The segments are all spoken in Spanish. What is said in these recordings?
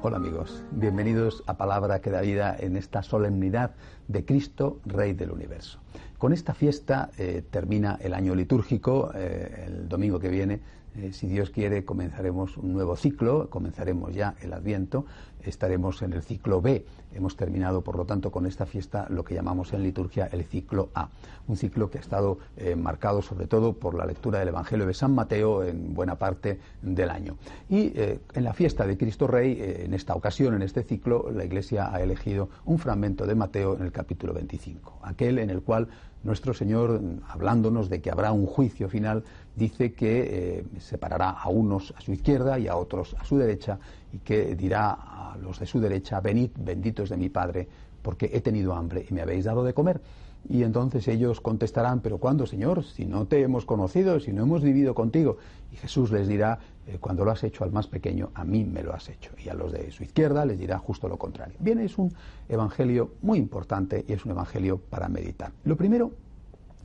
Hola amigos, bienvenidos a Palabra que da vida en esta solemnidad de Cristo, Rey del Universo. Con esta fiesta eh, termina el año litúrgico, eh, el domingo que viene, eh, si Dios quiere, comenzaremos un nuevo ciclo, comenzaremos ya el Adviento, estaremos en el ciclo B. Hemos terminado, por lo tanto, con esta fiesta lo que llamamos en liturgia el ciclo A, un ciclo que ha estado marcado sobre todo por la lectura del Evangelio de San Mateo en buena parte del año. Y en la fiesta de Cristo Rey, en esta ocasión, en este ciclo, la Iglesia ha elegido un fragmento de Mateo en el capítulo 25, aquel en el cual nuestro Señor, hablándonos de que habrá un juicio final, dice que eh, separará a unos a su izquierda y a otros a su derecha y que dirá a los de su derecha, venid benditos de mi Padre, porque he tenido hambre y me habéis dado de comer. Y entonces ellos contestarán, pero ¿cuándo, Señor? Si no te hemos conocido, si no hemos vivido contigo. Y Jesús les dirá, eh, cuando lo has hecho al más pequeño, a mí me lo has hecho. Y a los de su izquierda les dirá justo lo contrario. Bien, es un evangelio muy importante y es un evangelio para meditar. Lo primero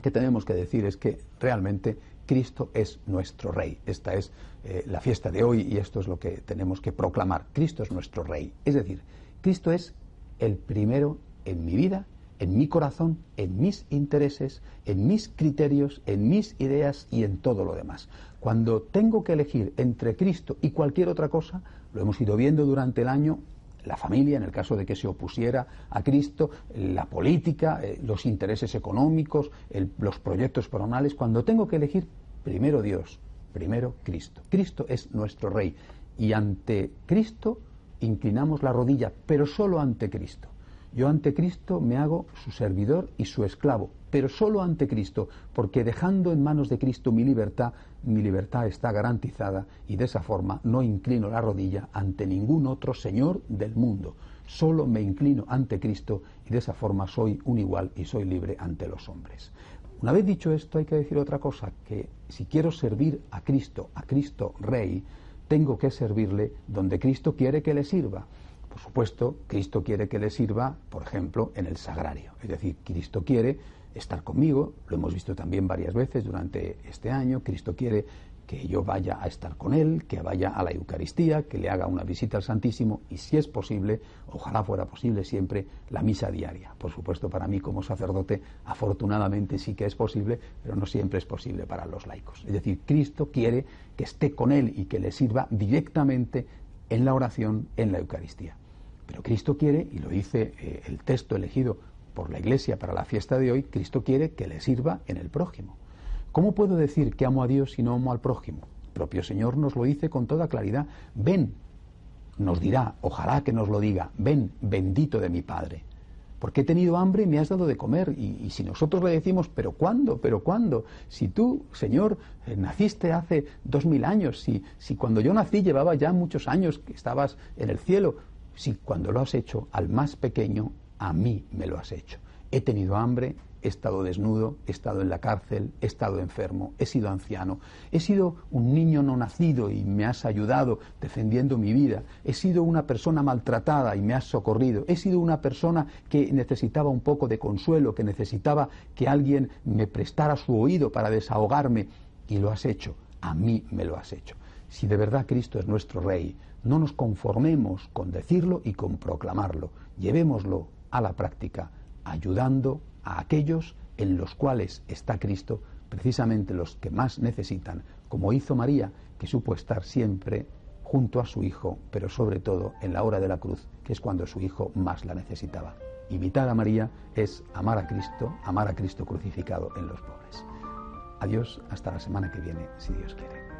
que tenemos que decir es que realmente Cristo es nuestro Rey. Esta es eh, la fiesta de hoy y esto es lo que tenemos que proclamar. Cristo es nuestro Rey. Es decir, Cristo es el primero en mi vida en mi corazón, en mis intereses, en mis criterios, en mis ideas y en todo lo demás. Cuando tengo que elegir entre Cristo y cualquier otra cosa, lo hemos ido viendo durante el año, la familia, en el caso de que se opusiera a Cristo, la política, eh, los intereses económicos, los proyectos personales, cuando tengo que elegir, primero Dios, primero Cristo. Cristo es nuestro Rey y ante Cristo inclinamos la rodilla, pero solo ante Cristo. Yo ante Cristo me hago su servidor y su esclavo, pero solo ante Cristo, porque dejando en manos de Cristo mi libertad, mi libertad está garantizada y de esa forma no inclino la rodilla ante ningún otro Señor del mundo. Solo me inclino ante Cristo y de esa forma soy un igual y soy libre ante los hombres. Una vez dicho esto, hay que decir otra cosa, que si quiero servir a Cristo, a Cristo Rey, tengo que servirle donde Cristo quiere que le sirva. Por supuesto, Cristo quiere que le sirva, por ejemplo, en el sagrario. Es decir, Cristo quiere estar conmigo, lo hemos visto también varias veces durante este año, Cristo quiere que yo vaya a estar con Él, que vaya a la Eucaristía, que le haga una visita al Santísimo y si es posible, ojalá fuera posible siempre, la misa diaria. Por supuesto, para mí como sacerdote, afortunadamente sí que es posible, pero no siempre es posible para los laicos. Es decir, Cristo quiere que esté con Él y que le sirva directamente en la oración, en la Eucaristía. Pero Cristo quiere, y lo dice eh, el texto elegido por la Iglesia para la fiesta de hoy, Cristo quiere que le sirva en el prójimo. ¿Cómo puedo decir que amo a Dios si no amo al prójimo? El propio Señor nos lo dice con toda claridad. Ven, nos dirá, ojalá que nos lo diga, ven, bendito de mi Padre. Porque he tenido hambre y me has dado de comer. Y, si nosotros le decimos, pero ¿cuándo? ¿Pero cuándo? Si tú, Señor, eh, naciste hace dos mil años, si, si cuando yo nací llevaba ya muchos años que estabas en el cielo, si cuando lo has hecho al más pequeño, a mí me lo has hecho. He tenido hambre, he estado desnudo, he estado en la cárcel, he estado enfermo, he sido anciano, he sido un niño no nacido y me has ayudado defendiendo mi vida, he sido una persona maltratada y me has socorrido, he sido una persona que necesitaba un poco de consuelo, que necesitaba que alguien me prestara su oído para desahogarme. Y lo has hecho, a mí me lo has hecho. Si de verdad Cristo es nuestro Rey, no nos conformemos con decirlo y con proclamarlo, llevémoslo a la práctica, ayudando a aquellos en los cuales está Cristo, precisamente los que más necesitan, como hizo María, que supo estar siempre junto a su hijo, pero sobre todo en la hora de la cruz, que es cuando su hijo más la necesitaba. Imitar a María es amar a Cristo, amar a Cristo crucificado en los pobres. Adiós, hasta la semana que viene, si Dios quiere.